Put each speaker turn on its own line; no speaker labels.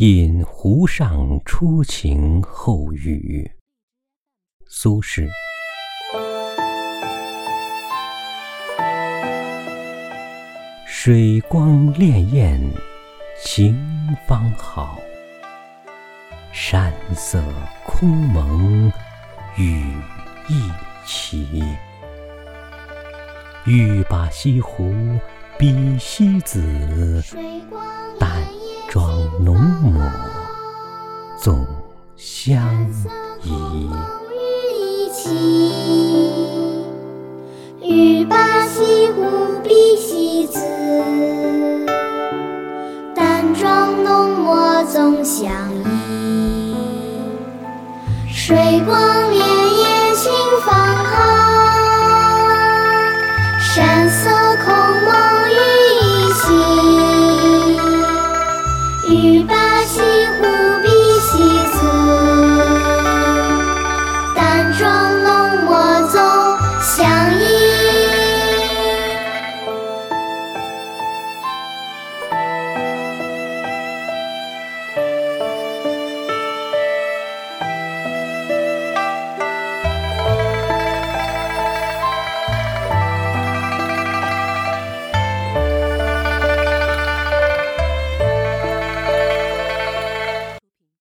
引湖上初晴后雨。苏轼。水光潋滟晴方好，山色空蒙雨亦奇。欲把西湖比西子，淡妆浓抹总相宜。
欲把西湖比西子，淡妆浓抹总相宜。水光潋滟晴方好，